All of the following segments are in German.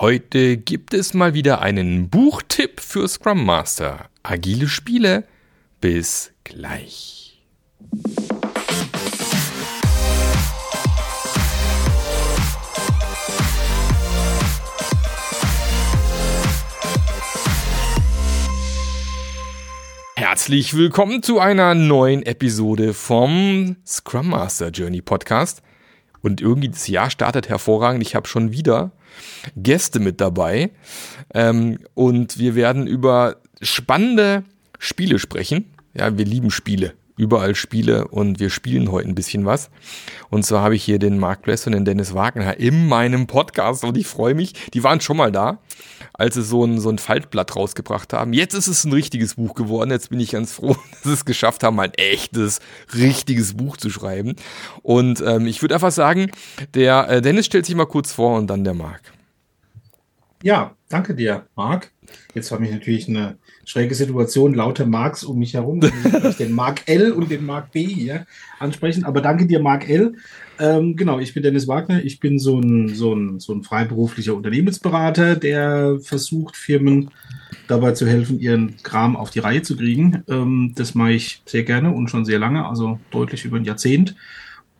Heute gibt es mal wieder einen Buchtipp für Scrum Master. Agile Spiele. Bis gleich. Herzlich willkommen zu einer neuen Episode vom Scrum Master Journey Podcast. Und irgendwie das Jahr startet hervorragend. Ich habe schon wieder Gäste mit dabei. Ähm, und wir werden über spannende Spiele sprechen. Ja, wir lieben Spiele. Überall Spiele und wir spielen heute ein bisschen was. Und zwar habe ich hier den Mark Bless und den Dennis Wagner in meinem Podcast und ich freue mich. Die waren schon mal da, als sie so ein, so ein Faltblatt rausgebracht haben. Jetzt ist es ein richtiges Buch geworden. Jetzt bin ich ganz froh, dass sie es geschafft haben, ein echtes, richtiges Buch zu schreiben. Und ähm, ich würde einfach sagen, der äh, Dennis stellt sich mal kurz vor und dann der Mark. Ja, danke dir, Marc. Jetzt habe ich natürlich eine schräge Situation, lauter Marks um mich herum. Ich den Mark L und den Mark B hier ansprechen. Aber danke dir, Mark L. Ähm, genau, ich bin Dennis Wagner. Ich bin so ein, so, ein, so ein freiberuflicher Unternehmensberater, der versucht, Firmen dabei zu helfen, ihren Kram auf die Reihe zu kriegen. Ähm, das mache ich sehr gerne und schon sehr lange, also deutlich über ein Jahrzehnt.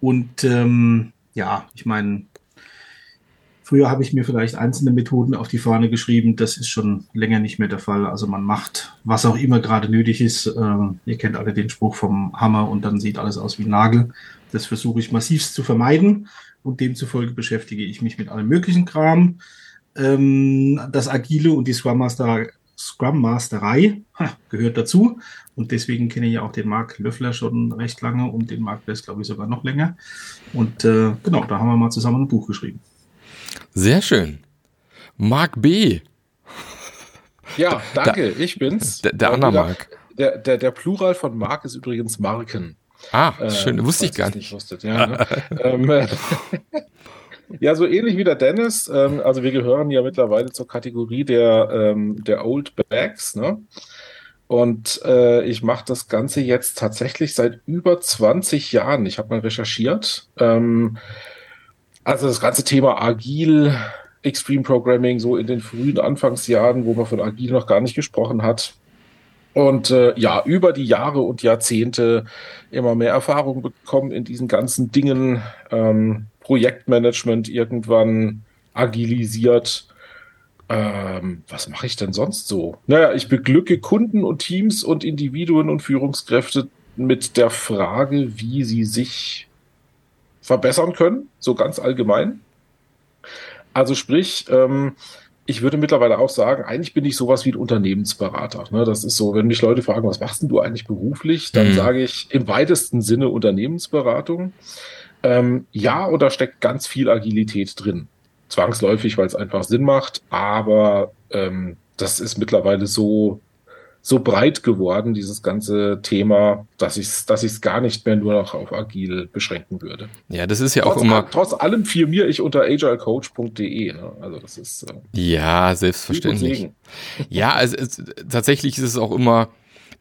Und ähm, ja, ich meine, Früher habe ich mir vielleicht einzelne Methoden auf die Fahne geschrieben. Das ist schon länger nicht mehr der Fall. Also man macht, was auch immer gerade nötig ist. Ähm, ihr kennt alle den Spruch vom Hammer und dann sieht alles aus wie ein Nagel. Das versuche ich massivst zu vermeiden und demzufolge beschäftige ich mich mit allem möglichen Kram. Ähm, das Agile und die Scrum Master Scrum Masterei ha, gehört dazu. Und deswegen kenne ich ja auch den Marc Löffler schon recht lange und den Marc Bless, glaube ich, sogar noch länger. Und äh, genau, da haben wir mal zusammen ein Buch geschrieben. Sehr schön. Mark B. Ja, danke, da, ich bin's. Der, der andere Mark. Der, der, der Plural von Mark ist übrigens Marken. Ah, äh, schön, wusste ich gar nicht. Wusstet, ja, ne? ähm, ja, so ähnlich wie der Dennis. Ähm, also wir gehören ja mittlerweile zur Kategorie der, ähm, der Old Bags. Ne? Und äh, ich mache das Ganze jetzt tatsächlich seit über 20 Jahren. Ich habe mal recherchiert. Ähm, also das ganze Thema Agil, Extreme Programming, so in den frühen Anfangsjahren, wo man von Agil noch gar nicht gesprochen hat. Und äh, ja, über die Jahre und Jahrzehnte immer mehr Erfahrung bekommen in diesen ganzen Dingen. Ähm, Projektmanagement irgendwann agilisiert. Ähm, was mache ich denn sonst so? Naja, ich beglücke Kunden und Teams und Individuen und Führungskräfte mit der Frage, wie sie sich verbessern können, so ganz allgemein. Also sprich, ähm, ich würde mittlerweile auch sagen, eigentlich bin ich sowas wie ein Unternehmensberater. Ne? Das ist so, wenn mich Leute fragen, was machst denn du eigentlich beruflich, dann mhm. sage ich im weitesten Sinne Unternehmensberatung. Ähm, ja, und da steckt ganz viel Agilität drin. Zwangsläufig, weil es einfach Sinn macht, aber ähm, das ist mittlerweile so so breit geworden, dieses ganze Thema, dass ich es dass ich's gar nicht mehr nur noch auf agil beschränken würde. Ja, das ist ja trotz, auch immer. Trotz allem firmiere ich unter agilecoach.de. Ne? Also das ist. Äh, ja, selbstverständlich. Ja, also es, tatsächlich ist es auch immer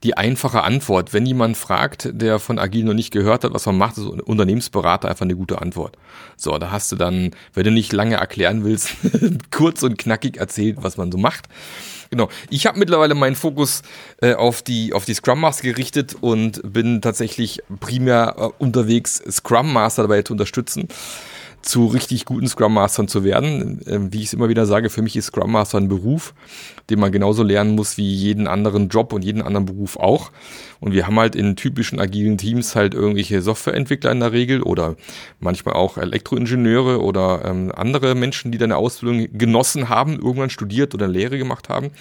die einfache Antwort. Wenn jemand fragt, der von Agil noch nicht gehört hat, was man macht, ist Unternehmensberater einfach eine gute Antwort. So, da hast du dann, wenn du nicht lange erklären willst, kurz und knackig erzählt, was man so macht. Genau. Ich habe mittlerweile meinen Fokus äh, auf die auf die Scrum Master gerichtet und bin tatsächlich primär äh, unterwegs, Scrum Master dabei zu unterstützen zu richtig guten Scrum Mastern zu werden. Ähm, wie ich es immer wieder sage, für mich ist Scrum Master ein Beruf, den man genauso lernen muss wie jeden anderen Job und jeden anderen Beruf auch. Und wir haben halt in typischen agilen Teams halt irgendwelche Softwareentwickler in der Regel oder manchmal auch Elektroingenieure oder ähm, andere Menschen, die deine Ausbildung genossen haben, irgendwann studiert oder Lehre gemacht haben.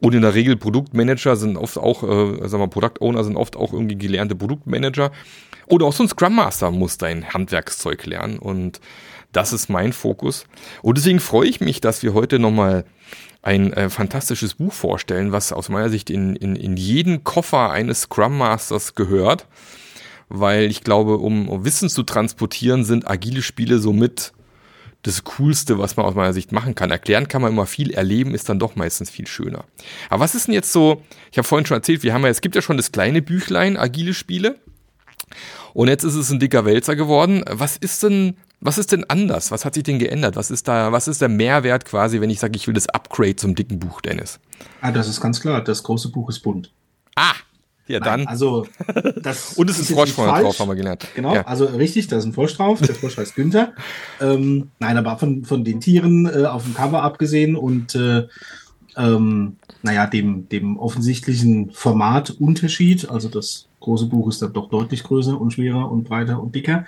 Und in der Regel Produktmanager sind oft auch, äh, sagen wir, Product Owner sind oft auch irgendwie gelernte Produktmanager. Oder auch so ein Scrum Master muss dein Handwerkszeug lernen. Und das ist mein Fokus. Und deswegen freue ich mich, dass wir heute nochmal ein äh, fantastisches Buch vorstellen, was aus meiner Sicht in, in, in jeden Koffer eines Scrum Masters gehört. Weil ich glaube, um, um Wissen zu transportieren, sind agile Spiele somit das Coolste, was man aus meiner Sicht machen kann. Erklären kann man immer viel, erleben ist dann doch meistens viel schöner. Aber was ist denn jetzt so, ich habe vorhin schon erzählt, wir haben ja, es gibt ja schon das kleine Büchlein, agile Spiele. Und jetzt ist es ein dicker Wälzer geworden. Was ist denn was ist denn anders? Was hat sich denn geändert? Was ist da, was ist der Mehrwert quasi, wenn ich sage, ich will das Upgrade zum dicken Buch, Dennis? Ah, das ist ganz klar. Das große Buch ist bunt. Ah, ja, dann. Nein, also, das Und es ist ein Frosch drauf, haben wir gelernt. Genau, ja. also richtig, da ist ein Frosch drauf. Der Frosch heißt Günther. Ähm, nein, aber von, von den Tieren äh, auf dem Cover abgesehen und äh, ähm, naja, dem, dem offensichtlichen Formatunterschied, also das große Buch ist dann doch deutlich größer und schwerer und breiter und dicker,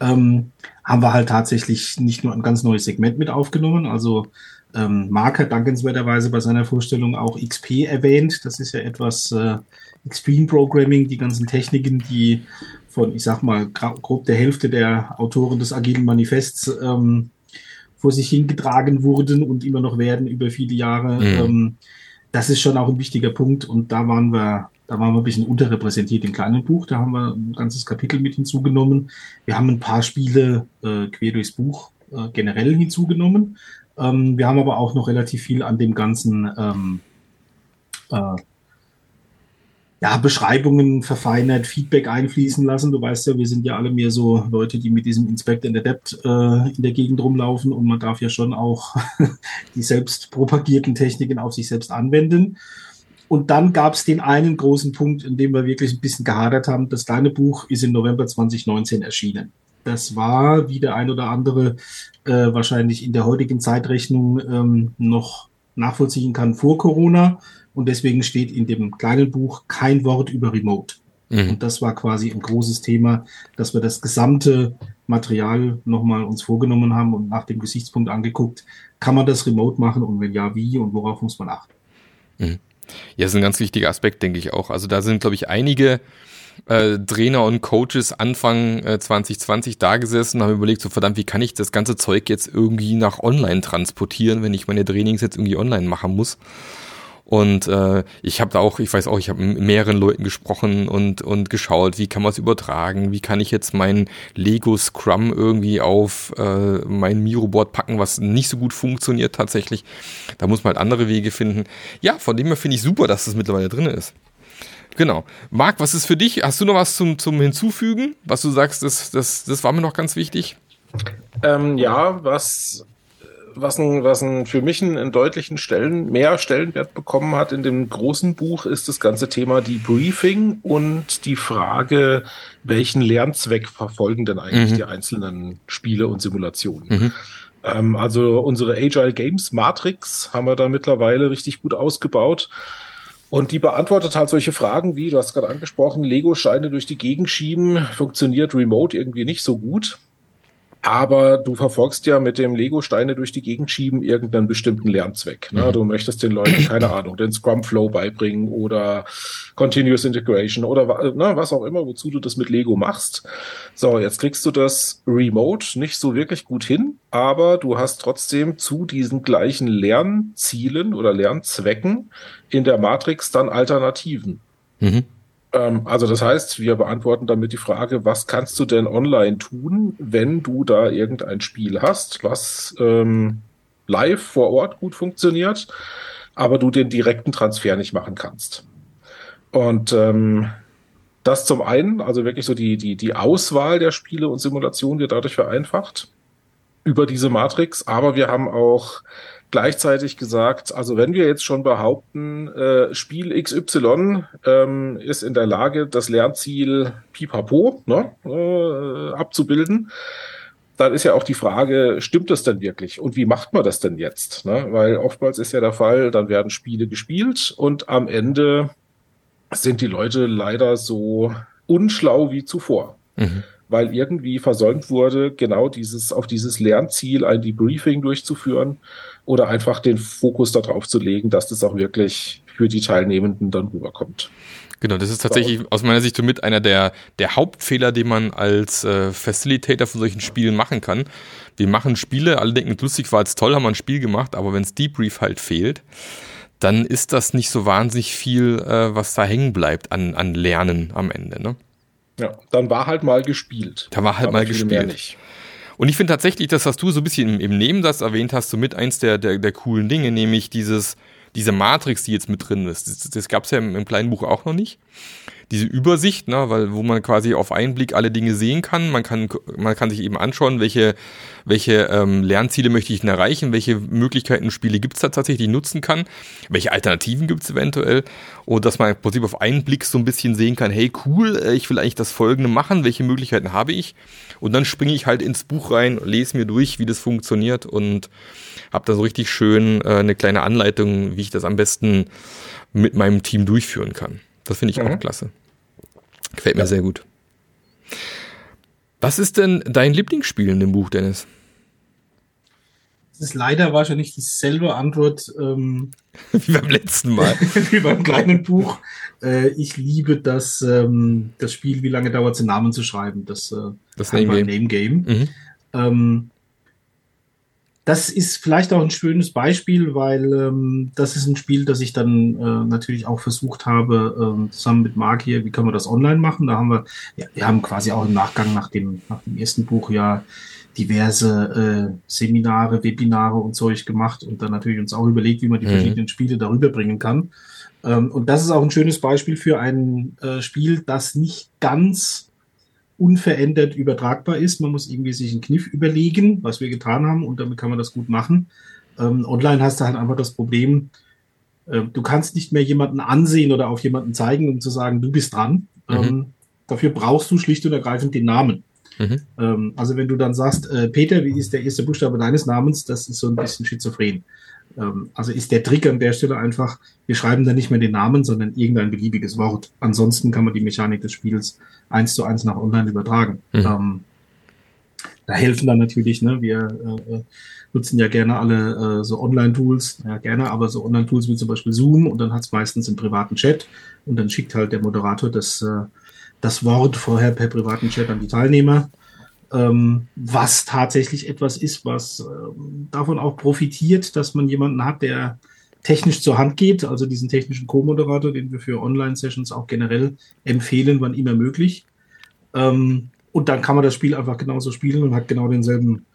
ähm, haben wir halt tatsächlich nicht nur ein ganz neues Segment mit aufgenommen. Also ähm, Mark hat dankenswerterweise bei seiner Vorstellung auch XP erwähnt. Das ist ja etwas äh, Extreme Programming, die ganzen Techniken, die von, ich sag mal, grob der Hälfte der Autoren des Agilen Manifests ähm, vor sich hingetragen wurden und immer noch werden über viele Jahre. Mhm. Ähm, das ist schon auch ein wichtiger Punkt und da waren wir, da waren wir ein bisschen unterrepräsentiert im kleinen Buch. Da haben wir ein ganzes Kapitel mit hinzugenommen. Wir haben ein paar Spiele äh, quer durchs Buch äh, generell hinzugenommen. Ähm, wir haben aber auch noch relativ viel an dem ganzen ähm, äh, ja, Beschreibungen verfeinert, Feedback einfließen lassen. Du weißt ja, wir sind ja alle mehr so Leute, die mit diesem Inspect and Adapt äh, in der Gegend rumlaufen und man darf ja schon auch die selbst propagierten Techniken auf sich selbst anwenden. Und dann gab es den einen großen Punkt, in dem wir wirklich ein bisschen gehadert haben. Das kleine Buch ist im November 2019 erschienen. Das war, wie der ein oder andere äh, wahrscheinlich in der heutigen Zeitrechnung ähm, noch nachvollziehen kann, vor Corona und deswegen steht in dem kleinen Buch kein Wort über Remote. Mhm. Und das war quasi ein großes Thema, dass wir das gesamte Material nochmal uns vorgenommen haben und nach dem Gesichtspunkt angeguckt, kann man das remote machen und wenn ja, wie und worauf muss man achten? Mhm. Ja, ist ein ganz wichtiger Aspekt, denke ich auch. Also da sind, glaube ich, einige äh, Trainer und Coaches Anfang äh, 2020 da gesessen und haben überlegt, so verdammt, wie kann ich das ganze Zeug jetzt irgendwie nach online transportieren, wenn ich meine Trainings jetzt irgendwie online machen muss. Und äh, ich habe da auch, ich weiß auch, ich habe mit mehreren Leuten gesprochen und, und geschaut, wie kann man es übertragen, wie kann ich jetzt mein Lego Scrum irgendwie auf äh, mein Miro-Board packen, was nicht so gut funktioniert tatsächlich. Da muss man halt andere Wege finden. Ja, von dem her finde ich super, dass das mittlerweile drin ist. Genau. Marc, was ist für dich? Hast du noch was zum, zum Hinzufügen, was du sagst, das, das, das war mir noch ganz wichtig? Ähm, ja, was was, ein, was ein, für mich einen, einen, deutlichen Stellen, mehr Stellenwert bekommen hat in dem großen Buch, ist das ganze Thema Debriefing und die Frage, welchen Lernzweck verfolgen denn eigentlich mhm. die einzelnen Spiele und Simulationen. Mhm. Ähm, also unsere Agile Games Matrix haben wir da mittlerweile richtig gut ausgebaut. Und die beantwortet halt solche Fragen wie, du hast gerade angesprochen, Lego-Scheine durch die Gegend schieben, funktioniert remote irgendwie nicht so gut. Aber du verfolgst ja mit dem Lego-Steine durch die Gegend schieben irgendeinen bestimmten Lernzweck. Ne? Mhm. Du möchtest den Leuten, keine Ahnung, den Scrum-Flow beibringen oder Continuous Integration oder ne, was auch immer, wozu du das mit Lego machst. So, jetzt kriegst du das remote nicht so wirklich gut hin, aber du hast trotzdem zu diesen gleichen Lernzielen oder Lernzwecken in der Matrix dann Alternativen. Mhm. Ähm, also das heißt, wir beantworten damit die Frage, was kannst du denn online tun, wenn du da irgendein Spiel hast, was ähm, live vor Ort gut funktioniert, aber du den direkten Transfer nicht machen kannst. Und ähm, das zum einen, also wirklich so die, die, die Auswahl der Spiele und Simulationen wird dadurch vereinfacht über diese Matrix, aber wir haben auch gleichzeitig gesagt, also wenn wir jetzt schon behaupten, äh, Spiel XY ähm, ist in der Lage, das Lernziel pipapo ne, äh, abzubilden, dann ist ja auch die Frage, stimmt das denn wirklich? Und wie macht man das denn jetzt? Ne? Weil oftmals ist ja der Fall, dann werden Spiele gespielt und am Ende sind die Leute leider so unschlau wie zuvor. Mhm. Weil irgendwie versäumt wurde, genau dieses, auf dieses Lernziel ein Debriefing durchzuführen oder einfach den Fokus darauf zu legen, dass das auch wirklich für die Teilnehmenden dann rüberkommt. Genau, das ist tatsächlich aus meiner Sicht somit einer der, der Hauptfehler, den man als äh, Facilitator von solchen Spielen machen kann. Wir machen Spiele, alle denken, lustig war jetzt toll, haben wir ein Spiel gemacht, aber wenns Debrief halt fehlt, dann ist das nicht so wahnsinnig viel, äh, was da hängen bleibt an, an Lernen am Ende. Ne? Ja, dann war halt mal gespielt. Da war halt mal gespielt. Und ich finde tatsächlich, das, was du so ein bisschen im, im Nebensatz erwähnt hast, so mit eins der, der, der coolen Dinge, nämlich dieses, diese Matrix, die jetzt mit drin ist. Das, das gab es ja im, im kleinen Buch auch noch nicht. diese Übersicht, ne, weil wo man quasi auf einen Blick alle Dinge sehen kann. Man kann, man kann sich eben anschauen, welche, welche ähm, Lernziele möchte ich denn erreichen, welche Möglichkeiten Spiele gibt es da tatsächlich, die nutzen kann, welche Alternativen gibt es eventuell und dass man im Prinzip auf einen Blick so ein bisschen sehen kann, hey cool, äh, ich will eigentlich das Folgende machen, welche Möglichkeiten habe ich und dann springe ich halt ins Buch rein, lese mir durch, wie das funktioniert und habe da so richtig schön äh, eine kleine Anleitung, wie ich das am besten mit meinem Team durchführen kann. Das finde ich mhm. auch klasse. Gefällt mir ja. sehr gut. Was ist denn dein Lieblingsspiel in dem Buch, Dennis? Das ist leider wahrscheinlich dieselbe Antwort ähm, wie beim letzten Mal. wie beim kleinen Buch. Äh, ich liebe das, ähm, das Spiel, wie lange dauert es, den Namen zu schreiben. Das, äh, das Name Game. Name Game. Mhm. Ähm, das ist vielleicht auch ein schönes Beispiel, weil ähm, das ist ein Spiel, das ich dann äh, natürlich auch versucht habe, äh, zusammen mit Marc hier, wie können wir das online machen? Da haben wir, ja, wir haben quasi auch im Nachgang nach dem, nach dem ersten Buch ja diverse äh, Seminare, Webinare und Zeug gemacht und dann natürlich uns auch überlegt, wie man die mhm. verschiedenen Spiele darüber bringen kann. Ähm, und das ist auch ein schönes Beispiel für ein äh, Spiel, das nicht ganz unverändert übertragbar ist. Man muss irgendwie sich einen Kniff überlegen, was wir getan haben, und damit kann man das gut machen. Ähm, online hast du halt einfach das Problem, äh, du kannst nicht mehr jemanden ansehen oder auf jemanden zeigen, um zu sagen, du bist dran. Mhm. Ähm, dafür brauchst du schlicht und ergreifend den Namen. Mhm. Ähm, also wenn du dann sagst, äh, Peter, wie ist der erste Buchstabe deines Namens, das ist so ein bisschen schizophren. Ähm, also ist der Trick an der Stelle einfach, wir schreiben dann nicht mehr den Namen, sondern irgendein beliebiges Wort. Ansonsten kann man die Mechanik des Spiels eins zu eins nach online übertragen. Mhm. Ähm, da helfen dann natürlich, ne, wir äh, äh, nutzen ja gerne alle äh, so Online-Tools, ja gerne, aber so Online-Tools wie zum Beispiel Zoom und dann hat es meistens im privaten Chat und dann schickt halt der Moderator das, äh, das Wort vorher per privaten Chat an die Teilnehmer ähm, was tatsächlich etwas ist, was ähm, davon auch profitiert, dass man jemanden hat, der technisch zur Hand geht, also diesen technischen Co-Moderator, den wir für Online-Sessions auch generell empfehlen, wann immer möglich. Ähm, und dann kann man das Spiel einfach genauso spielen und hat genau denselben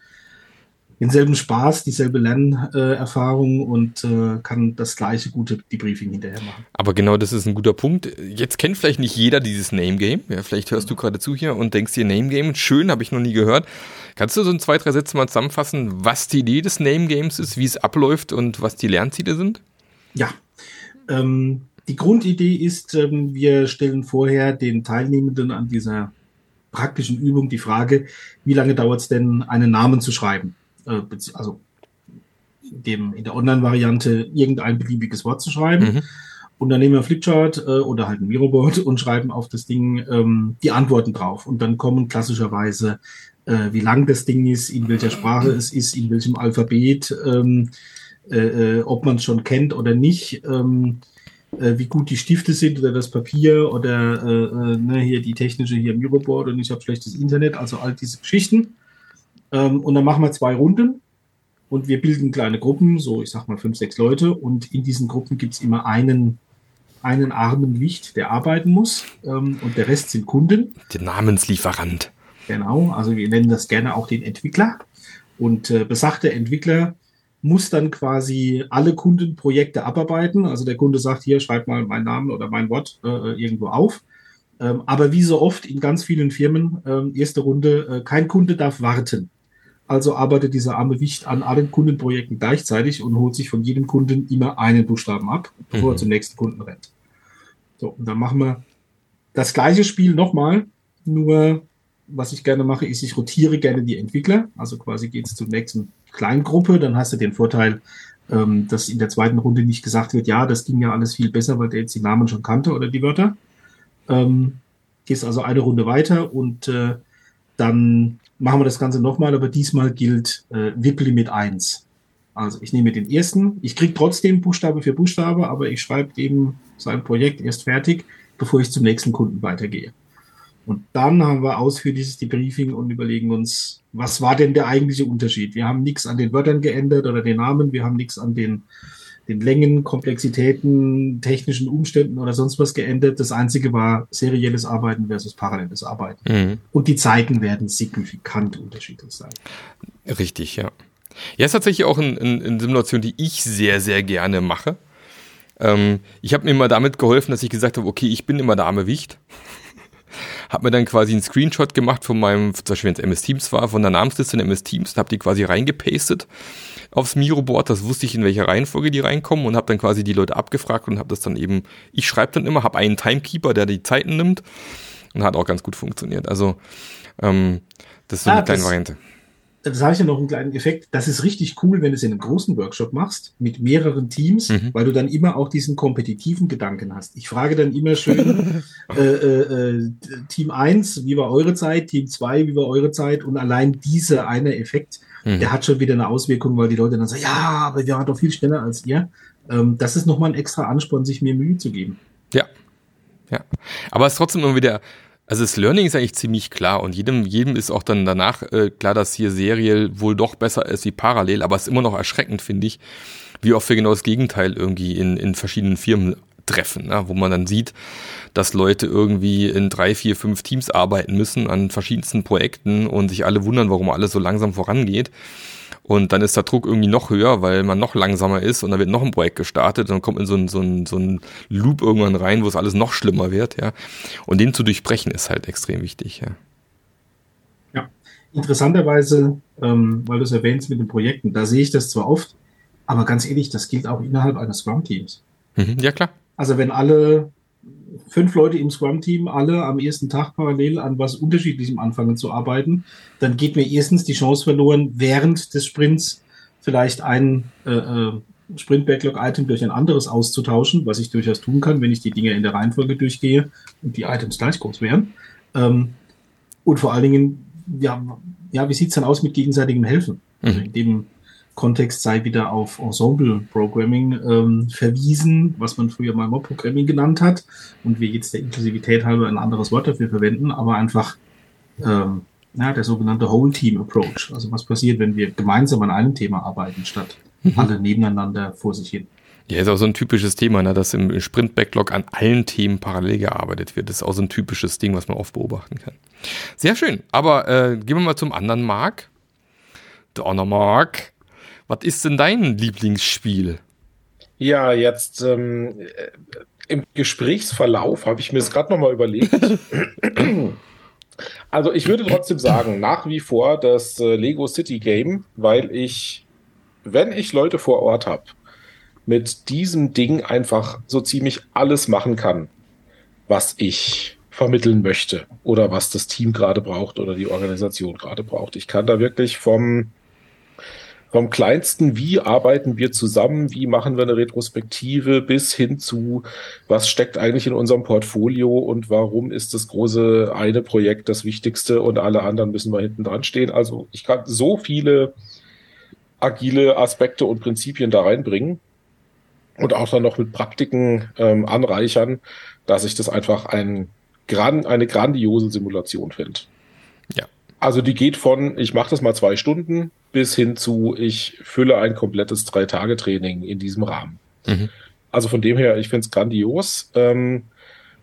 denselben Spaß, dieselbe Lernerfahrung und äh, kann das gleiche gute Debriefing hinterher machen. Aber genau das ist ein guter Punkt. Jetzt kennt vielleicht nicht jeder dieses Name Game. Ja, vielleicht hörst du gerade zu hier und denkst dir Name Game, schön, habe ich noch nie gehört. Kannst du so in zwei, drei Sätze mal zusammenfassen, was die Idee des Name Games ist, wie es abläuft und was die Lernziele sind? Ja. Ähm, die Grundidee ist, ähm, wir stellen vorher den Teilnehmenden an dieser praktischen Übung die Frage, wie lange dauert es denn, einen Namen zu schreiben? Äh, also dem, in der Online-Variante irgendein beliebiges Wort zu schreiben. Mhm. Und dann nehmen wir Flipchart äh, oder halt ein Miroboard und schreiben auf das Ding ähm, die Antworten drauf. Und dann kommen klassischerweise, äh, wie lang das Ding ist, in welcher Sprache es ist, in welchem Alphabet, ähm, äh, äh ob man es schon kennt oder nicht, ähm, äh, wie gut die Stifte sind oder das Papier oder äh, ne, hier die technische hier Miroboard und ich habe schlechtes Internet, also all diese Geschichten. Ähm, und dann machen wir zwei Runden und wir bilden kleine Gruppen, so ich sag mal fünf, sechs Leute. Und in diesen Gruppen gibt's immer einen, einen armen Licht, der arbeiten muss. Ähm, und der Rest sind Kunden. Der Namenslieferant. Genau, also wir nennen das gerne auch den Entwickler. Und äh, besagter Entwickler muss dann quasi alle Kundenprojekte abarbeiten. Also der Kunde sagt, hier, schreib mal meinen Namen oder mein Wort äh, irgendwo auf. Ähm, aber wie so oft in ganz vielen Firmen, ähm, erste Runde, äh, kein Kunde darf warten. Also arbeitet dieser arme Wicht an allen Kundenprojekten gleichzeitig und holt sich von jedem Kunden immer einen Buchstaben ab, bevor mhm. er zum nächsten Kunden rennt. So, und dann machen wir das gleiche Spiel nochmal, nur was ich gerne mache, ist, ich rotiere gerne die Entwickler. Also quasi geht es zur nächsten Kleingruppe, dann hast du den Vorteil, ähm, dass in der zweiten Runde nicht gesagt wird, ja, das ging ja alles viel besser, weil der jetzt die Namen schon kannte oder die Wörter. Ähm, gehst also eine Runde weiter und äh, dann machen wir das Ganze nochmal, aber diesmal gilt äh, WIP-Limit 1. Also ich nehme den ersten, ich kriege trotzdem Buchstabe für Buchstabe, aber ich schreibe eben sein Projekt erst fertig, bevor ich zum nächsten Kunden weitergehe. Und dann haben wir ausführliches Debriefing und überlegen uns, was war denn der eigentliche Unterschied? Wir haben nichts an den Wörtern geändert oder den Namen, wir haben nichts an den den Längen, Komplexitäten, technischen Umständen oder sonst was geändert. Das einzige war serielles Arbeiten versus paralleles Arbeiten. Mhm. Und die Zeiten werden signifikant unterschiedlich sein. Richtig, ja. Ja, ist tatsächlich auch eine, eine Simulation, die ich sehr, sehr gerne mache. Ähm, ich habe mir immer damit geholfen, dass ich gesagt habe, okay, ich bin immer der arme Wicht. Habe mir dann quasi einen Screenshot gemacht von meinem, zum Beispiel wenn es MS Teams war, von der Namensliste in MS Teams, habe die quasi reingepastet aufs Miro-Board, das wusste ich, in welcher Reihenfolge die reinkommen und habe dann quasi die Leute abgefragt und habe das dann eben, ich schreibe dann immer, habe einen Timekeeper, der die Zeiten nimmt und hat auch ganz gut funktioniert. Also ähm, das ist so ah, eine kleine Variante das habe ich ja noch einen kleinen Effekt. Das ist richtig cool, wenn du es in einem großen Workshop machst, mit mehreren Teams, mhm. weil du dann immer auch diesen kompetitiven Gedanken hast. Ich frage dann immer schön, äh, äh, äh, Team 1, wie war eure Zeit? Team 2, wie war eure Zeit? Und allein dieser eine Effekt, mhm. der hat schon wieder eine Auswirkung, weil die Leute dann sagen, ja, aber wir waren doch viel schneller als ihr. Ähm, das ist nochmal ein extra Ansporn, sich mehr Mühe zu geben. Ja. Ja. Aber es ist trotzdem immer wieder also das Learning ist eigentlich ziemlich klar und jedem, jedem ist auch dann danach äh, klar, dass hier seriell wohl doch besser ist wie parallel, aber es ist immer noch erschreckend, finde ich, wie oft wir genau das Gegenteil irgendwie in, in verschiedenen Firmen treffen, ne? wo man dann sieht, dass Leute irgendwie in drei, vier, fünf Teams arbeiten müssen an verschiedensten Projekten und sich alle wundern, warum alles so langsam vorangeht. Und dann ist der Druck irgendwie noch höher, weil man noch langsamer ist und dann wird noch ein Projekt gestartet und dann kommt in so ein, so ein, so ein Loop irgendwann rein, wo es alles noch schlimmer wird, ja. Und den zu durchbrechen ist halt extrem wichtig, ja. Ja, interessanterweise, ähm, weil du es erwähnst mit den Projekten, da sehe ich das zwar oft, aber ganz ehrlich, das gilt auch innerhalb eines Scrum-Teams. Mhm, ja, klar. Also wenn alle fünf Leute im Scrum-Team alle am ersten Tag parallel an was Unterschiedlichem anfangen zu arbeiten, dann geht mir erstens die Chance verloren, während des Sprints vielleicht ein äh, äh, Sprint-Backlog-Item durch ein anderes auszutauschen, was ich durchaus tun kann, wenn ich die Dinge in der Reihenfolge durchgehe und die Items gleich groß wären. Ähm, und vor allen Dingen, ja, ja wie sieht's dann aus mit gegenseitigem Helfen? Mhm. in dem Kontext sei wieder auf Ensemble Programming ähm, verwiesen, was man früher mal Mob Programming genannt hat und wir jetzt der Inklusivität halber ein anderes Wort dafür verwenden, aber einfach ähm, ja, der sogenannte Whole Team Approach. Also was passiert, wenn wir gemeinsam an einem Thema arbeiten, statt mhm. alle nebeneinander vor sich hin. Ja, ist auch so ein typisches Thema, ne, dass im Sprint-Backlog an allen Themen parallel gearbeitet wird. Das ist auch so ein typisches Ding, was man oft beobachten kann. Sehr schön. Aber äh, gehen wir mal zum anderen Mark. Donner Mark. Was ist denn dein Lieblingsspiel? Ja, jetzt ähm, im Gesprächsverlauf habe ich mir das gerade nochmal überlegt. also ich würde trotzdem sagen, nach wie vor das äh, Lego City Game, weil ich, wenn ich Leute vor Ort habe, mit diesem Ding einfach so ziemlich alles machen kann, was ich vermitteln möchte oder was das Team gerade braucht oder die Organisation gerade braucht. Ich kann da wirklich vom vom kleinsten, wie arbeiten wir zusammen, wie machen wir eine Retrospektive, bis hin zu, was steckt eigentlich in unserem Portfolio und warum ist das große eine Projekt das wichtigste und alle anderen müssen mal hinten dran stehen. Also ich kann so viele agile Aspekte und Prinzipien da reinbringen und auch dann noch mit Praktiken ähm, anreichern, dass ich das einfach ein, gran, eine grandiose Simulation finde. Ja. Also die geht von, ich mache das mal zwei Stunden, bis hin zu, ich fülle ein komplettes Drei-Tage-Training in diesem Rahmen. Mhm. Also von dem her, ich finde es grandios. Ähm,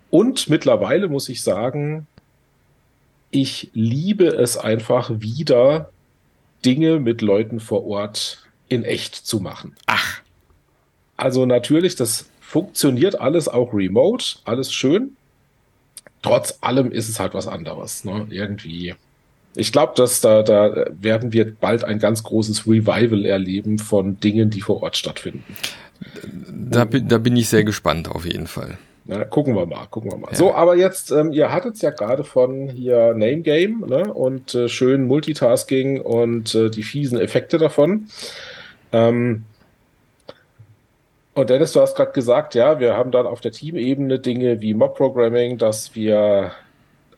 und mittlerweile muss ich sagen, ich liebe es einfach wieder, Dinge mit Leuten vor Ort in echt zu machen. Ach. Also natürlich, das funktioniert alles auch remote, alles schön. Trotz allem ist es halt was anderes. Ne? Irgendwie ich glaube, dass da, da werden wir bald ein ganz großes Revival erleben von Dingen, die vor Ort stattfinden. Da, da bin ich sehr gespannt auf jeden Fall. Na, gucken wir mal, gucken wir mal. Ja. So, aber jetzt, ähm, ihr hattet es ja gerade von hier Name Game ne? und äh, schön Multitasking und äh, die fiesen Effekte davon. Ähm, und Dennis, du hast gerade gesagt, ja, wir haben dann auf der Teamebene Dinge wie Mob-Programming, dass wir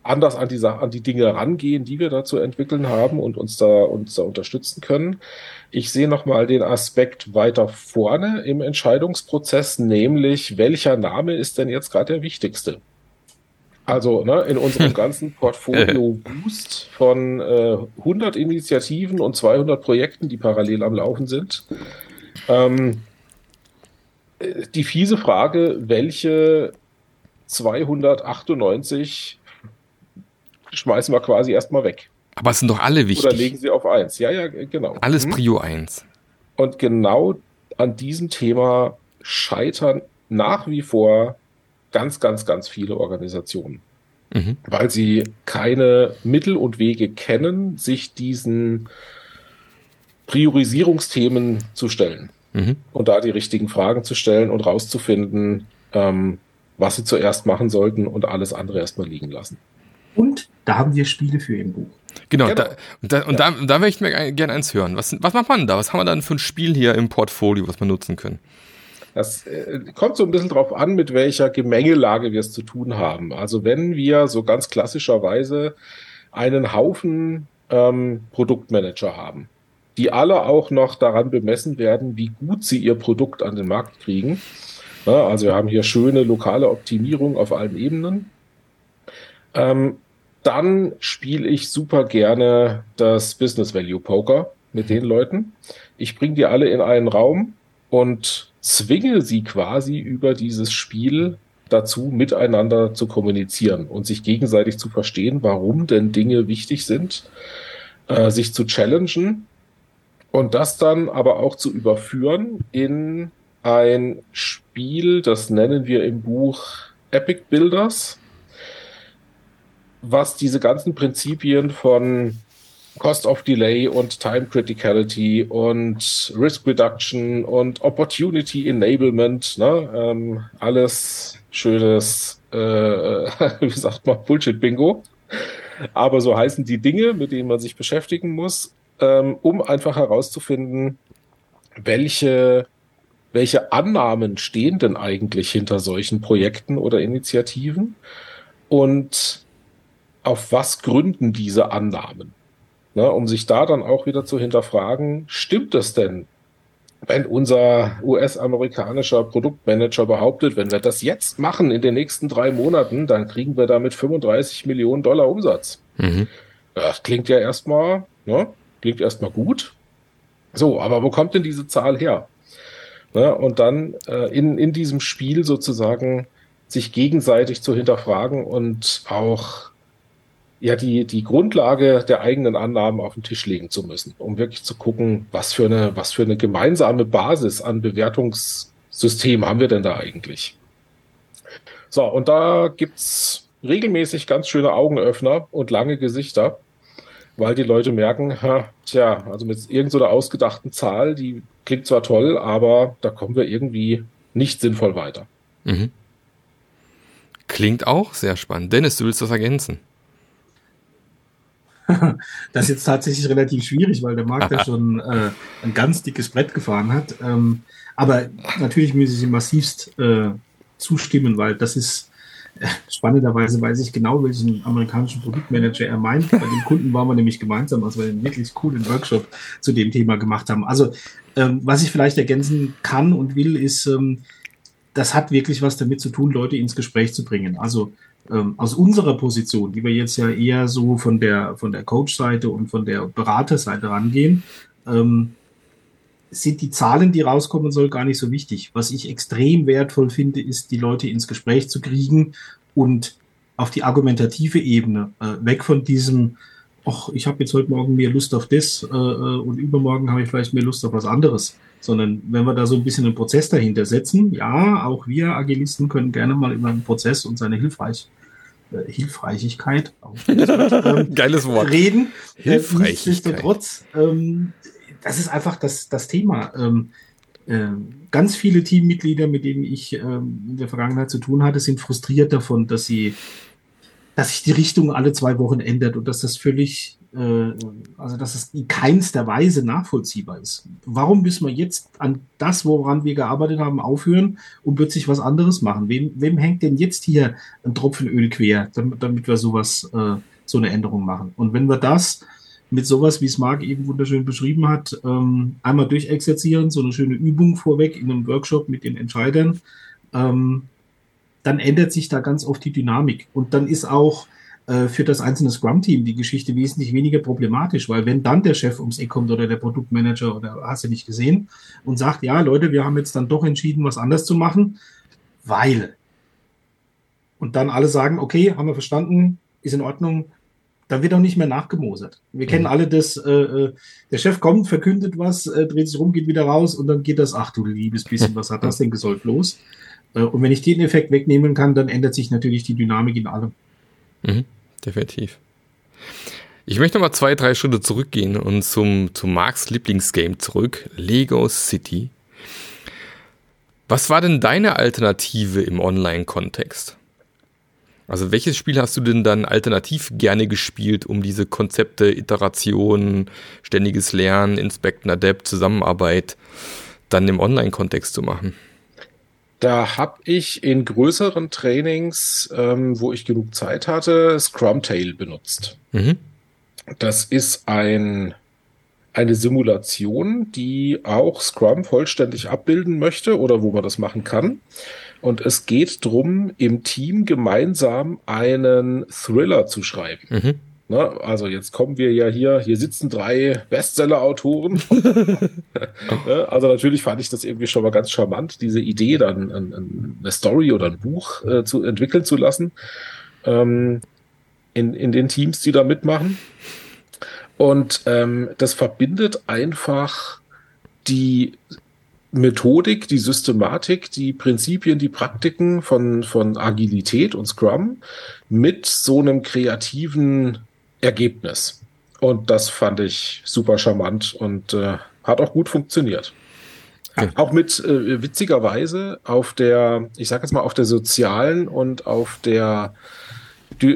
anders an die, an die Dinge rangehen, die wir da zu entwickeln haben und uns da, uns da unterstützen können. Ich sehe nochmal den Aspekt weiter vorne im Entscheidungsprozess, nämlich welcher Name ist denn jetzt gerade der wichtigste? Also ne, in unserem ganzen Portfolio Boost von äh, 100 Initiativen und 200 Projekten, die parallel am Laufen sind. Ähm, äh, die fiese Frage, welche 298 schmeißen wir quasi erstmal weg. Aber es sind doch alle wichtig. Oder legen sie auf eins. Ja, ja, genau. Alles mhm. Prio 1. Und genau an diesem Thema scheitern nach wie vor ganz, ganz, ganz viele Organisationen, mhm. weil sie keine Mittel und Wege kennen, sich diesen Priorisierungsthemen zu stellen mhm. und da die richtigen Fragen zu stellen und rauszufinden, ähm, was sie zuerst machen sollten und alles andere erstmal liegen lassen. Und da haben wir Spiele für im Buch. Genau, genau. Da, und, da, und ja. da, da möchte ich mir gerne eins hören. Was, was macht man da? Was haben wir dann für ein Spiel hier im Portfolio, was wir nutzen können? Das äh, kommt so ein bisschen drauf an, mit welcher Gemengelage wir es zu tun haben. Also wenn wir so ganz klassischerweise einen Haufen ähm, Produktmanager haben, die alle auch noch daran bemessen werden, wie gut sie ihr Produkt an den Markt kriegen. Ja, also wir haben hier schöne lokale Optimierung auf allen Ebenen. Ähm, dann spiele ich super gerne das Business Value Poker mit den Leuten. Ich bringe die alle in einen Raum und zwinge sie quasi über dieses Spiel dazu, miteinander zu kommunizieren und sich gegenseitig zu verstehen, warum denn Dinge wichtig sind, äh, sich zu challengen und das dann aber auch zu überführen in ein Spiel, das nennen wir im Buch Epic Builders, was diese ganzen Prinzipien von Cost of Delay und Time Criticality und Risk Reduction und Opportunity Enablement, ne, ähm, alles schönes, äh, wie sagt man, Bullshit-Bingo. Aber so heißen die Dinge, mit denen man sich beschäftigen muss, ähm, um einfach herauszufinden, welche, welche Annahmen stehen denn eigentlich hinter solchen Projekten oder Initiativen und auf was gründen diese Annahmen? Ne, um sich da dann auch wieder zu hinterfragen, stimmt es denn, wenn unser US-amerikanischer Produktmanager behauptet, wenn wir das jetzt machen in den nächsten drei Monaten, dann kriegen wir damit 35 Millionen Dollar Umsatz. Mhm. Das klingt ja erstmal, ne, klingt erstmal gut. So, aber wo kommt denn diese Zahl her? Ne, und dann äh, in, in diesem Spiel sozusagen sich gegenseitig zu hinterfragen und auch ja die, die Grundlage der eigenen Annahmen auf den Tisch legen zu müssen, um wirklich zu gucken, was für eine, was für eine gemeinsame Basis an Bewertungssystem haben wir denn da eigentlich. So, und da gibt's regelmäßig ganz schöne Augenöffner und lange Gesichter, weil die Leute merken, ha, tja, also mit irgendeiner so ausgedachten Zahl, die klingt zwar toll, aber da kommen wir irgendwie nicht sinnvoll weiter. Mhm. Klingt auch sehr spannend. Dennis, du willst das ergänzen? das ist jetzt tatsächlich relativ schwierig, weil der Markt ja schon äh, ein ganz dickes Brett gefahren hat. Ähm, aber natürlich müssen sie massivst äh, zustimmen, weil das ist äh, spannenderweise weiß ich genau, welchen amerikanischen Produktmanager er meint. Bei den Kunden waren wir nämlich gemeinsam, als wir einen wirklich coolen Workshop zu dem Thema gemacht haben. Also ähm, was ich vielleicht ergänzen kann und will, ist, ähm, das hat wirklich was damit zu tun, Leute ins Gespräch zu bringen. Also ähm, aus unserer Position, die wir jetzt ja eher so von der, von der Coach-Seite und von der Beraterseite rangehen, ähm, sind die Zahlen, die rauskommen soll, gar nicht so wichtig. Was ich extrem wertvoll finde, ist, die Leute ins Gespräch zu kriegen und auf die argumentative Ebene, äh, weg von diesem, ach, ich habe jetzt heute Morgen mehr Lust auf das äh, äh und übermorgen habe ich vielleicht mehr Lust auf was anderes. Sondern wenn wir da so ein bisschen einen Prozess dahinter setzen, ja, auch wir Agilisten können gerne mal über einen Prozess und seine Hilfreich äh, Hilfreichigkeit, ähm, geiles Wort, reden. Äh, Hilfreichigkeit. Nichtsdestotrotz, ähm, das ist einfach das, das Thema. Ähm, äh, ganz viele Teammitglieder, mit denen ich ähm, in der Vergangenheit zu tun hatte, sind frustriert davon, dass sie, dass sich die Richtung alle zwei Wochen ändert und dass das völlig also dass es in keinster Weise nachvollziehbar ist. Warum müssen wir jetzt an das, woran wir gearbeitet haben, aufhören und plötzlich was anderes machen? Wem, wem hängt denn jetzt hier ein Tropfen Öl quer, damit, damit wir sowas, äh, so eine Änderung machen? Und wenn wir das mit sowas, wie es Marc eben wunderschön beschrieben hat, ähm, einmal durchexerzieren, so eine schöne Übung vorweg in einem Workshop mit den Entscheidern, ähm, dann ändert sich da ganz oft die Dynamik. Und dann ist auch äh, für das einzelne Scrum-Team die Geschichte wesentlich weniger problematisch, weil wenn dann der Chef ums Eck kommt oder der Produktmanager oder hast du nicht gesehen und sagt, ja, Leute, wir haben jetzt dann doch entschieden, was anders zu machen, weil. Und dann alle sagen, okay, haben wir verstanden, ist in Ordnung, dann wird auch nicht mehr nachgemosert. Wir kennen mhm. alle das, äh, äh, der Chef kommt, verkündet was, äh, dreht sich rum, geht wieder raus und dann geht das, ach du liebes bisschen, was hat das denn gesollt los? Äh, und wenn ich den Effekt wegnehmen kann, dann ändert sich natürlich die Dynamik in allem. Mhm, definitiv. Ich möchte mal zwei, drei Schritte zurückgehen und zum, zum Marks Lieblingsgame zurück, Lego City. Was war denn deine Alternative im Online-Kontext? Also welches Spiel hast du denn dann alternativ gerne gespielt, um diese Konzepte, Iteration, ständiges Lernen, Inspect Adapt, Zusammenarbeit dann im Online-Kontext zu machen? Da habe ich in größeren Trainings, ähm, wo ich genug Zeit hatte, Scrumtail benutzt. Mhm. Das ist ein, eine Simulation, die auch Scrum vollständig abbilden möchte oder wo man das machen kann. Und es geht drum, im Team gemeinsam einen Thriller zu schreiben. Mhm. Ne? Also jetzt kommen wir ja hier, hier sitzen drei Bestseller-Autoren. Also natürlich fand ich das irgendwie schon mal ganz charmant, diese Idee dann eine Story oder ein Buch äh, zu entwickeln zu lassen. Ähm, in, in den Teams, die da mitmachen. Und ähm, das verbindet einfach die Methodik, die Systematik, die Prinzipien, die Praktiken von, von Agilität und Scrum mit so einem kreativen Ergebnis. Und das fand ich super charmant und äh, hat auch gut funktioniert. Okay. Auch mit äh, witzigerweise auf der, ich sag jetzt mal, auf der sozialen und auf der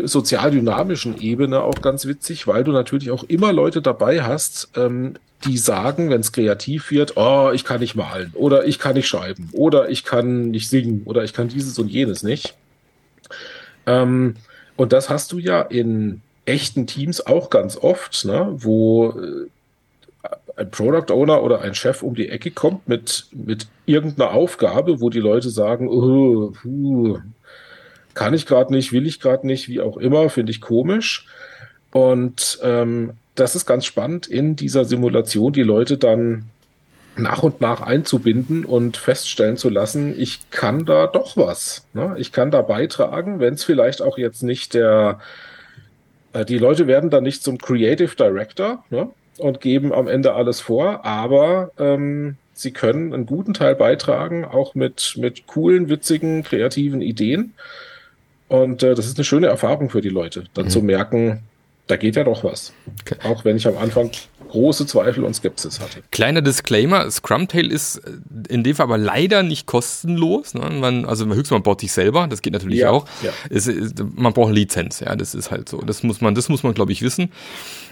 sozial dynamischen Ebene auch ganz witzig, weil du natürlich auch immer Leute dabei hast, ähm, die sagen, wenn es kreativ wird, oh, ich kann nicht malen oder ich kann nicht schreiben oder ich kann nicht singen oder ich kann dieses und jenes nicht. Ähm, und das hast du ja in echten Teams auch ganz oft, ne, wo äh, ein Product Owner oder ein Chef um die Ecke kommt mit, mit irgendeiner Aufgabe, wo die Leute sagen, oh, puh, kann ich gerade nicht, will ich gerade nicht, wie auch immer, finde ich komisch. Und ähm, das ist ganz spannend, in dieser Simulation die Leute dann nach und nach einzubinden und feststellen zu lassen, ich kann da doch was. Ne? Ich kann da beitragen, wenn es vielleicht auch jetzt nicht der, die Leute werden dann nicht zum Creative Director ne? und geben am Ende alles vor, aber ähm, sie können einen guten Teil beitragen, auch mit, mit coolen, witzigen, kreativen Ideen. Und äh, das ist eine schöne Erfahrung für die Leute, dann mhm. zu merken, da geht ja doch was. Okay. Auch wenn ich am Anfang große Zweifel und Skepsis hatte. Kleiner Disclaimer, Scrumtail ist äh, in dem Fall aber leider nicht kostenlos. Ne? Man, also höchstens man baut sich selber, das geht natürlich ja, auch. Ja. Es, man braucht eine Lizenz, ja, das ist halt so. Das muss man, das muss man, glaube ich, wissen.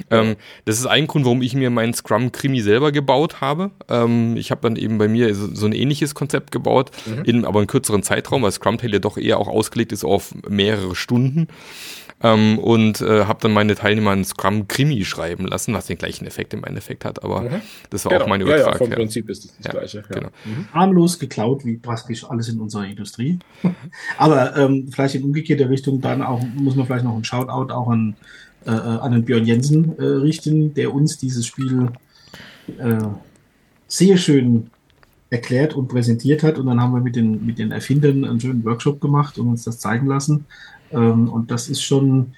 Ähm, das ist ein Grund, warum ich mir meinen Scrum-Krimi selber gebaut habe. Ähm, ich habe dann eben bei mir so, so ein ähnliches Konzept gebaut, mhm. in aber einen kürzeren Zeitraum, weil Scrumtail ja doch eher auch ausgelegt ist auf mehrere Stunden ähm, und äh, habe dann meine Teilnehmer einen Scrum-Krimi schreiben lassen, was den gleichen Effekt im Endeffekt hat, aber mhm. das war genau. auch meine Übertragung. Ja, ja, vom ja. Prinzip ist es das, das Gleiche. Genau. Mhm. Harmlos geklaut, wie praktisch alles in unserer Industrie. aber ähm, vielleicht in umgekehrter Richtung dann auch, muss man vielleicht noch ein Shoutout auch an, äh, an den Björn Jensen äh, richten, der uns dieses Spiel äh, sehr schön erklärt und präsentiert hat. Und dann haben wir mit den, mit den Erfindern einen schönen Workshop gemacht und uns das zeigen lassen. Ähm, und das ist schon,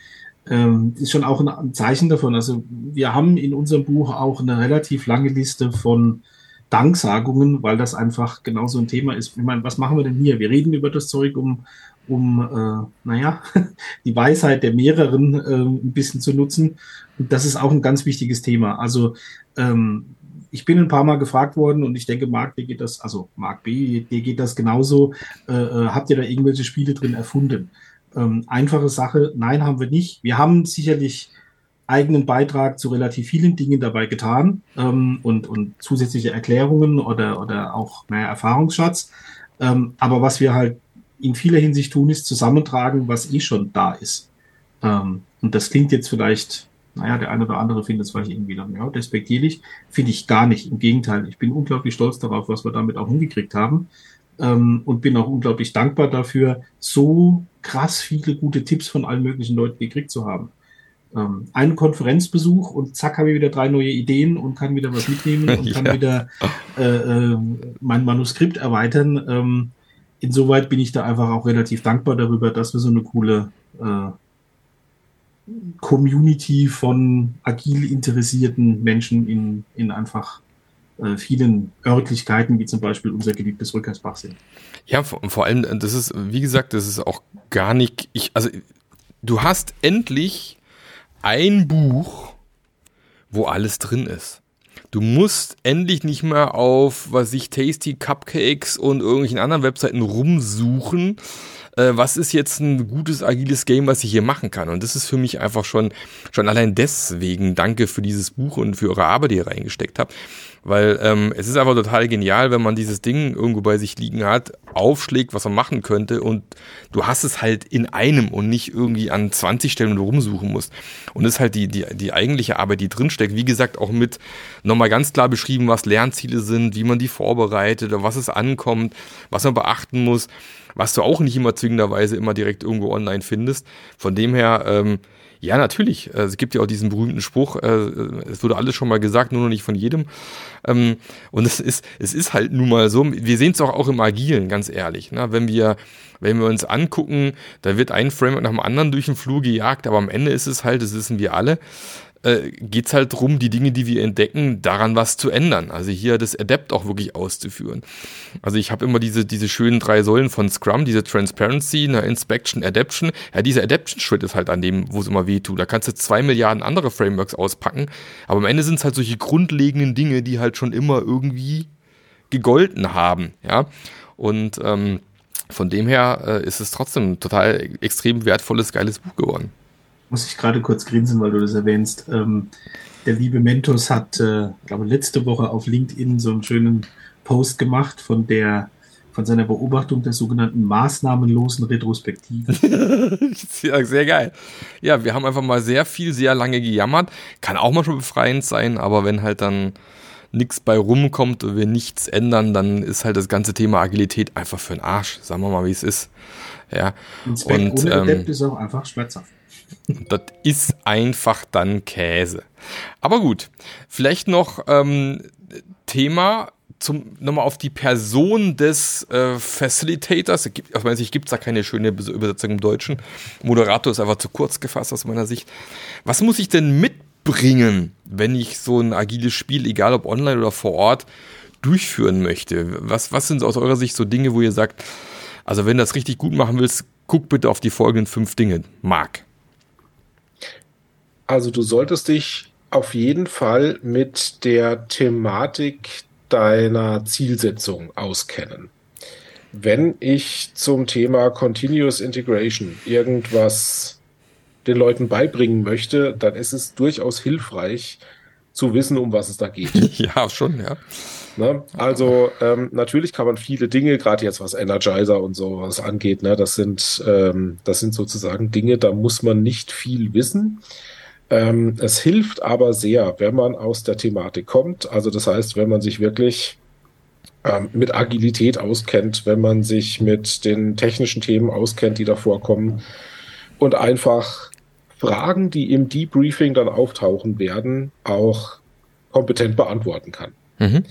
ähm, ist schon auch ein Zeichen davon. Also wir haben in unserem Buch auch eine relativ lange Liste von Danksagungen, weil das einfach genau so ein Thema ist. Ich meine, was machen wir denn hier? Wir reden über das Zeug, um, um äh, naja, die Weisheit der mehreren äh, ein bisschen zu nutzen. Und das ist auch ein ganz wichtiges Thema. Also ähm, ich bin ein paar Mal gefragt worden und ich denke, Marc, dir geht das, also Marc B, dir geht das genauso. Äh, äh habt ihr da irgendwelche Spiele drin erfunden? Ähm, einfache Sache. Nein, haben wir nicht. Wir haben sicherlich eigenen Beitrag zu relativ vielen Dingen dabei getan ähm, und, und zusätzliche Erklärungen oder, oder auch mehr Erfahrungsschatz. Ähm, aber was wir halt in vieler Hinsicht tun, ist zusammentragen, was eh schon da ist. Ähm, und das klingt jetzt vielleicht, naja, der eine oder andere findet es vielleicht irgendwie dann, ja, despektierlich. Finde ich gar nicht. Im Gegenteil, ich bin unglaublich stolz darauf, was wir damit auch hingekriegt haben. Ähm, und bin auch unglaublich dankbar dafür, so krass viele gute Tipps von allen möglichen Leuten gekriegt zu haben. Ähm, einen Konferenzbesuch und zack habe ich wieder drei neue Ideen und kann wieder was mitnehmen und kann ja. wieder äh, äh, mein Manuskript erweitern. Ähm, insoweit bin ich da einfach auch relativ dankbar darüber, dass wir so eine coole äh, Community von agil interessierten Menschen in, in einfach äh, vielen Örtlichkeiten, wie zum Beispiel unser geliebtes Rückersbach sind. Ja, vor, vor allem, das ist, wie gesagt, das ist auch gar nicht, ich, also du hast endlich ein Buch, wo alles drin ist. Du musst endlich nicht mehr auf, was ich, Tasty Cupcakes und irgendwelchen anderen Webseiten rumsuchen, äh, was ist jetzt ein gutes agiles Game, was ich hier machen kann. Und das ist für mich einfach schon, schon allein deswegen danke für dieses Buch und für eure Arbeit, die ihr reingesteckt habt. Weil ähm, es ist einfach total genial, wenn man dieses Ding irgendwo bei sich liegen hat, aufschlägt, was man machen könnte und du hast es halt in einem und nicht irgendwie an 20 Stellen rumsuchen musst. Und das ist halt die, die, die eigentliche Arbeit, die drinsteckt. Wie gesagt, auch mit nochmal ganz klar beschrieben, was Lernziele sind, wie man die vorbereitet, was es ankommt, was man beachten muss was du auch nicht immer zwingenderweise immer direkt irgendwo online findest. Von dem her, ähm, ja, natürlich. Äh, es gibt ja auch diesen berühmten Spruch, äh, es wurde alles schon mal gesagt, nur noch nicht von jedem. Ähm, und es ist, es ist halt nun mal so, wir sehen es auch, auch im Agilen, ganz ehrlich. Ne? Wenn wir, wenn wir uns angucken, da wird ein Framework nach dem anderen durch den Flur gejagt, aber am Ende ist es halt, das wissen wir alle, äh, geht es halt darum, die Dinge, die wir entdecken, daran was zu ändern. Also hier das Adapt auch wirklich auszuführen. Also ich habe immer diese, diese schönen drei Säulen von Scrum, diese Transparency, eine Inspection, Adaption. Ja, dieser Adaption-Schritt ist halt an dem, wo es immer weh tut. Da kannst du zwei Milliarden andere Frameworks auspacken, aber am Ende sind es halt solche grundlegenden Dinge, die halt schon immer irgendwie gegolten haben. Ja, und ähm, von dem her äh, ist es trotzdem total extrem wertvolles, geiles Buch geworden muss ich gerade kurz grinsen, weil du das erwähnst. Ähm, der liebe Mentos hat, äh, glaube letzte Woche auf LinkedIn so einen schönen Post gemacht von der von seiner Beobachtung der sogenannten maßnahmenlosen Retrospektive. ja, sehr geil. Ja, wir haben einfach mal sehr viel, sehr lange gejammert. Kann auch mal schon befreiend sein, aber wenn halt dann nichts bei rumkommt und wir nichts ändern, dann ist halt das ganze Thema Agilität einfach für den Arsch. Sagen wir mal, wie es ist. Ja. Und, und ähm, ist auch einfach schmerzhaft. Das ist einfach dann Käse. Aber gut, vielleicht noch ähm, Thema zum nochmal auf die Person des äh, Facilitators. Aus meiner Sicht gibt es da keine schöne Übersetzung im Deutschen. Moderator ist einfach zu kurz gefasst aus meiner Sicht. Was muss ich denn mitbringen, wenn ich so ein agiles Spiel, egal ob online oder vor Ort, durchführen möchte? Was, was sind aus eurer Sicht so Dinge, wo ihr sagt, also wenn du das richtig gut machen willst, guck bitte auf die folgenden fünf Dinge. Marc. Also du solltest dich auf jeden Fall mit der Thematik deiner Zielsetzung auskennen. Wenn ich zum Thema Continuous Integration irgendwas den Leuten beibringen möchte, dann ist es durchaus hilfreich zu wissen, um was es da geht. Ja, schon, ja. Ne? Also ähm, natürlich kann man viele Dinge, gerade jetzt was Energizer und sowas angeht, ne, das sind ähm, das sind sozusagen Dinge, da muss man nicht viel wissen. Ähm, es hilft aber sehr, wenn man aus der Thematik kommt. Also das heißt, wenn man sich wirklich ähm, mit Agilität auskennt, wenn man sich mit den technischen Themen auskennt, die da vorkommen und einfach Fragen, die im Debriefing dann auftauchen werden, auch kompetent beantworten kann. Mhm.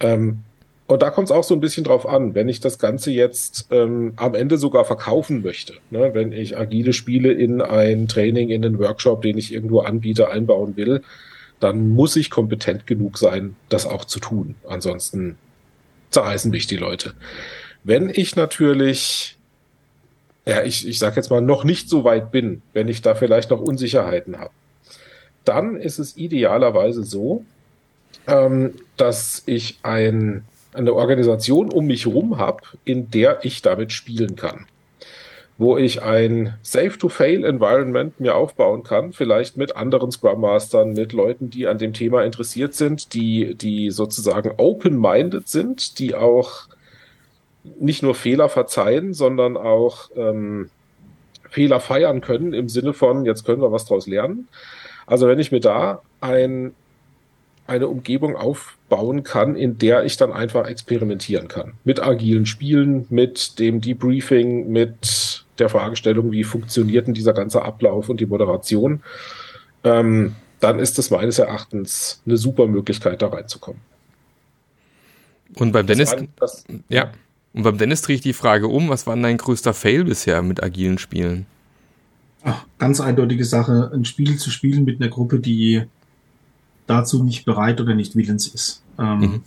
Ähm, und da kommt es auch so ein bisschen drauf an, wenn ich das Ganze jetzt ähm, am Ende sogar verkaufen möchte, ne? wenn ich agile Spiele in ein Training, in einen Workshop, den ich irgendwo anbiete, einbauen will, dann muss ich kompetent genug sein, das auch zu tun. Ansonsten zerreißen mich die Leute. Wenn ich natürlich, ja, ich, ich sag jetzt mal, noch nicht so weit bin, wenn ich da vielleicht noch Unsicherheiten habe, dann ist es idealerweise so, ähm, dass ich ein eine Organisation um mich herum habe, in der ich damit spielen kann. Wo ich ein Safe-to-Fail-Environment mir aufbauen kann, vielleicht mit anderen Scrum Mastern, mit Leuten, die an dem Thema interessiert sind, die, die sozusagen open-minded sind, die auch nicht nur Fehler verzeihen, sondern auch ähm, Fehler feiern können im Sinne von, jetzt können wir was draus lernen. Also wenn ich mir da ein eine Umgebung aufbauen kann, in der ich dann einfach experimentieren kann. Mit agilen Spielen, mit dem Debriefing, mit der Fragestellung, wie funktioniert denn dieser ganze Ablauf und die Moderation. Ähm, dann ist es meines Erachtens eine super Möglichkeit, da reinzukommen. Und beim Dennis, das das, ja. Und beim Dennis drehe ich die Frage um, was war denn dein größter Fail bisher mit agilen Spielen? Ach, ganz eindeutige Sache, ein Spiel zu spielen mit einer Gruppe, die dazu nicht bereit oder nicht willens ist. Ähm, mhm.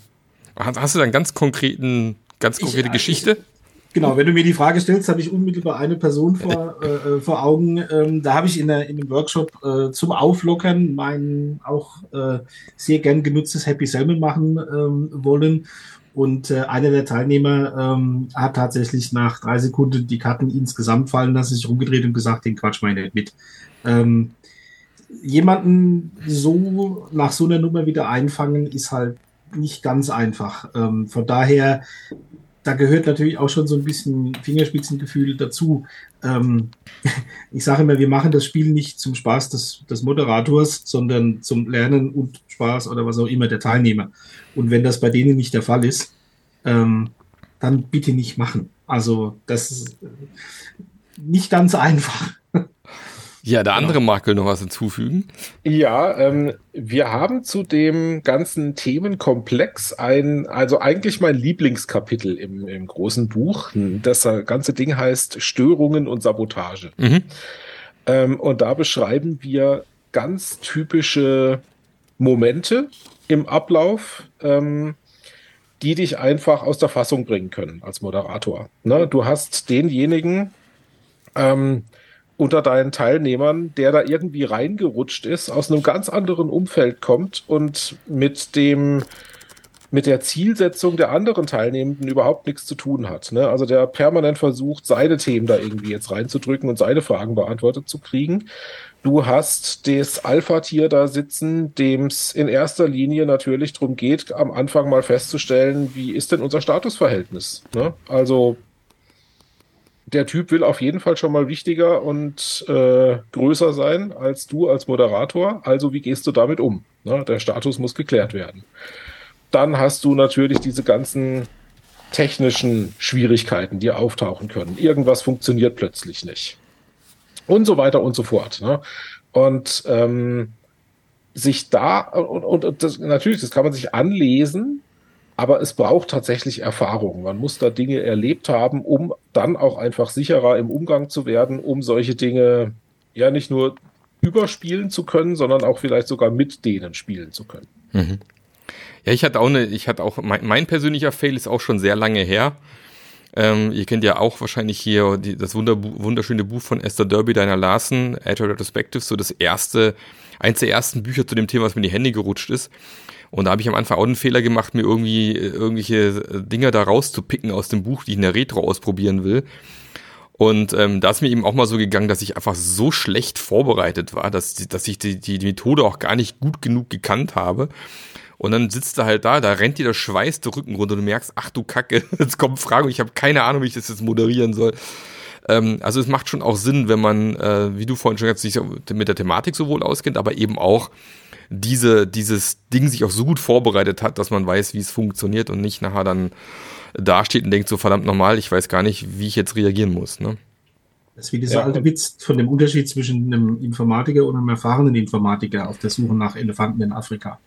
Hast du da einen ganz konkreten, ganz konkrete ich, Geschichte? Ich, Genau, wenn du mir die Frage stellst, habe ich unmittelbar eine Person vor, äh, äh, vor Augen. Ähm, da habe ich in, der, in einem Workshop äh, zum Auflockern mein auch äh, sehr gern genutztes Happy Salmon machen ähm, wollen. Und äh, einer der Teilnehmer ähm, hat tatsächlich nach drei Sekunden die Karten insgesamt fallen lassen, sich rumgedreht und gesagt, den Quatsch meine ich mit. Jemanden so nach so einer Nummer wieder einfangen, ist halt nicht ganz einfach. Ähm, von daher da gehört natürlich auch schon so ein bisschen Fingerspitzengefühl dazu. Ähm, ich sage immer, wir machen das Spiel nicht zum Spaß des, des Moderators, sondern zum Lernen und Spaß oder was auch immer der Teilnehmer. Und wenn das bei denen nicht der Fall ist, ähm, dann bitte nicht machen. Also das ist nicht ganz einfach. Ja, der andere genau. Makel noch was hinzufügen. Ja, ähm, wir haben zu dem ganzen Themenkomplex ein, also eigentlich mein Lieblingskapitel im, im großen Buch. Das ganze Ding heißt Störungen und Sabotage. Mhm. Ähm, und da beschreiben wir ganz typische Momente im Ablauf, ähm, die dich einfach aus der Fassung bringen können als Moderator. Ne? Du hast denjenigen, ähm, unter deinen Teilnehmern, der da irgendwie reingerutscht ist, aus einem ganz anderen Umfeld kommt und mit dem mit der Zielsetzung der anderen Teilnehmenden überhaupt nichts zu tun hat. Ne? Also der permanent versucht, seine Themen da irgendwie jetzt reinzudrücken und seine Fragen beantwortet zu kriegen. Du hast das Alpha-Tier da sitzen, dem es in erster Linie natürlich darum geht, am Anfang mal festzustellen, wie ist denn unser Statusverhältnis? Ne? Also der Typ will auf jeden Fall schon mal wichtiger und äh, größer sein als du als Moderator. Also wie gehst du damit um? Ne? Der Status muss geklärt werden. Dann hast du natürlich diese ganzen technischen Schwierigkeiten, die auftauchen können. Irgendwas funktioniert plötzlich nicht. Und so weiter und so fort. Ne? Und ähm, sich da, und, und das, natürlich, das kann man sich anlesen, aber es braucht tatsächlich Erfahrung. Man muss da Dinge erlebt haben, um dann auch einfach sicherer im Umgang zu werden, um solche Dinge ja nicht nur überspielen zu können, sondern auch vielleicht sogar mit denen spielen zu können. Mhm. Ja, ich hatte auch eine, ich hatte auch, mein, mein persönlicher Fail ist auch schon sehr lange her. Ähm, ihr kennt ja auch wahrscheinlich hier die, das wunder, wunderschöne Buch von Esther Derby, deiner Larsen, Agile Retrospective, so das erste, eins der ersten Bücher zu dem Thema, was mir in die Hände gerutscht ist. Und da habe ich am Anfang auch einen Fehler gemacht, mir irgendwie äh, irgendwelche äh, Dinger da rauszupicken aus dem Buch, die ich in der Retro ausprobieren will. Und ähm, da ist mir eben auch mal so gegangen, dass ich einfach so schlecht vorbereitet war, dass, dass ich die, die, die Methode auch gar nicht gut genug gekannt habe. Und dann sitzt du halt da, da rennt dir der Schweiß der Rücken runter und du merkst, ach du Kacke, jetzt kommen Fragen und ich habe keine Ahnung, wie ich das jetzt moderieren soll. Ähm, also es macht schon auch Sinn, wenn man, äh, wie du vorhin schon gesagt hast, sich mit der Thematik sowohl auskennt, aber eben auch diese, dieses Ding sich auch so gut vorbereitet hat, dass man weiß, wie es funktioniert und nicht nachher dann dasteht und denkt so verdammt normal, ich weiß gar nicht, wie ich jetzt reagieren muss. Ne? Das ist wie dieser ja, alte Witz von dem Unterschied zwischen einem Informatiker und einem erfahrenen Informatiker auf der Suche nach Elefanten in Afrika.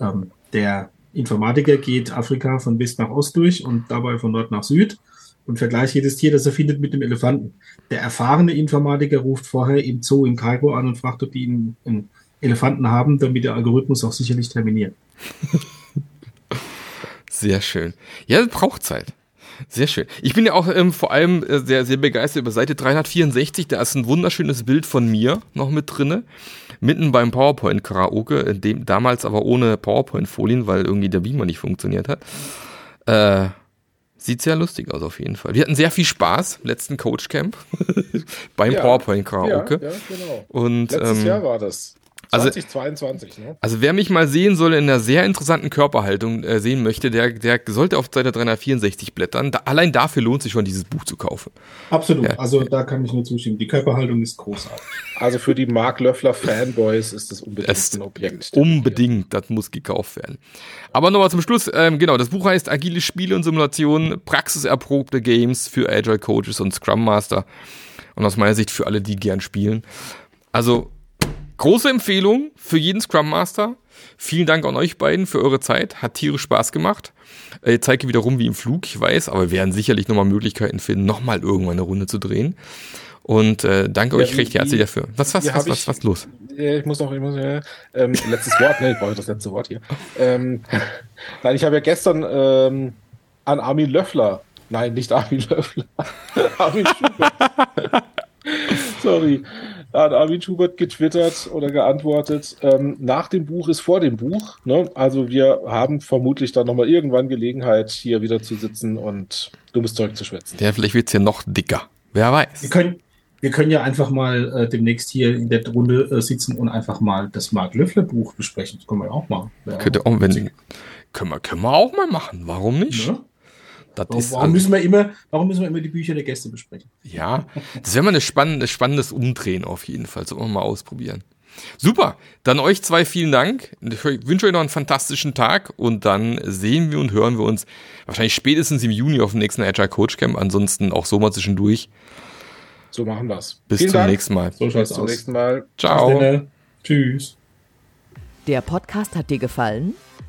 Ähm, der Informatiker geht Afrika von West nach Ost durch und dabei von Nord nach Süd und vergleicht jedes Tier, das er findet, mit dem Elefanten. Der erfahrene Informatiker ruft vorher im Zoo in Kairo an und fragt, ob die ihn einen Elefanten haben, damit der Algorithmus auch sicherlich terminiert. Sehr schön. Ja, braucht Zeit. Sehr schön. Ich bin ja auch ähm, vor allem äh, sehr, sehr begeistert über Seite 364. Da ist ein wunderschönes Bild von mir noch mit drinne. Mitten beim PowerPoint-Karaoke, dem damals aber ohne PowerPoint-Folien, weil irgendwie der Beamer nicht funktioniert hat. Äh, sieht sehr lustig aus auf jeden Fall. Wir hatten sehr viel Spaß letzten Coach-Camp beim ja, PowerPoint-Karaoke. Ja, ja, genau. Und, Letztes ähm, Jahr war das. 2022, also, ne? Also wer mich mal sehen soll in einer sehr interessanten Körperhaltung äh, sehen möchte, der, der sollte auf Seite 364 blättern. Da, allein dafür lohnt sich schon, dieses Buch zu kaufen. Absolut. Ja. Also da kann ich nur zustimmen. Die Körperhaltung ist großartig. Also für die Mark Löffler Fanboys ist das unbedingt es ein Objekt. Unbedingt, das muss gekauft werden. Aber nochmal zum Schluss, ähm, genau, das Buch heißt Agile Spiele und Simulationen, praxiserprobte Games für Agile Coaches und Scrum Master. Und aus meiner Sicht für alle, die gern spielen. Also Große Empfehlung für jeden Scrum Master. Vielen Dank an euch beiden für eure Zeit. Hat tierisch Spaß gemacht. Ich zeige wieder rum wie im Flug, ich weiß, aber wir werden sicherlich nochmal Möglichkeiten finden, nochmal irgendwann eine Runde zu drehen. Und äh, danke ja, euch recht herzlich dafür. Was, was, was, was, was, was los? ich muss noch, ich muss, äh, ähm, letztes Wort, ne, ich brauche das letzte Wort hier. Ähm, nein, ich habe ja gestern ähm, an Armin Löffler, nein, nicht Armin Löffler, Armin Schubert, sorry, hat Armin Schubert getwittert oder geantwortet, ähm, nach dem Buch ist vor dem Buch. Ne? Also wir haben vermutlich dann nochmal irgendwann Gelegenheit, hier wieder zu sitzen und dummes Zeug zu schwätzen. Ja, vielleicht wird es hier noch dicker. Wer weiß. Wir können, wir können ja einfach mal äh, demnächst hier in der Runde äh, sitzen und einfach mal das Mark Löffler Buch besprechen. Das können wir auch machen. Ja, Könnte auch, wenn, können, wir, können wir auch mal machen. Warum nicht? Ja. Warum, ist, warum, müssen wir immer, warum müssen wir immer die Bücher der Gäste besprechen? Ja, das wäre mal ein spannendes, spannendes Umdrehen auf jeden Fall. Sollen wir mal ausprobieren. Super, dann euch zwei vielen Dank. Ich wünsche euch noch einen fantastischen Tag und dann sehen wir und hören wir uns wahrscheinlich spätestens im Juni auf dem nächsten Agile Coach Camp. Ansonsten auch so mal zwischendurch. So machen wir's. Bis vielen zum Dank. nächsten Mal. So Bis zum nächsten Mal. Ciao. Tschüss. Der Podcast hat dir gefallen?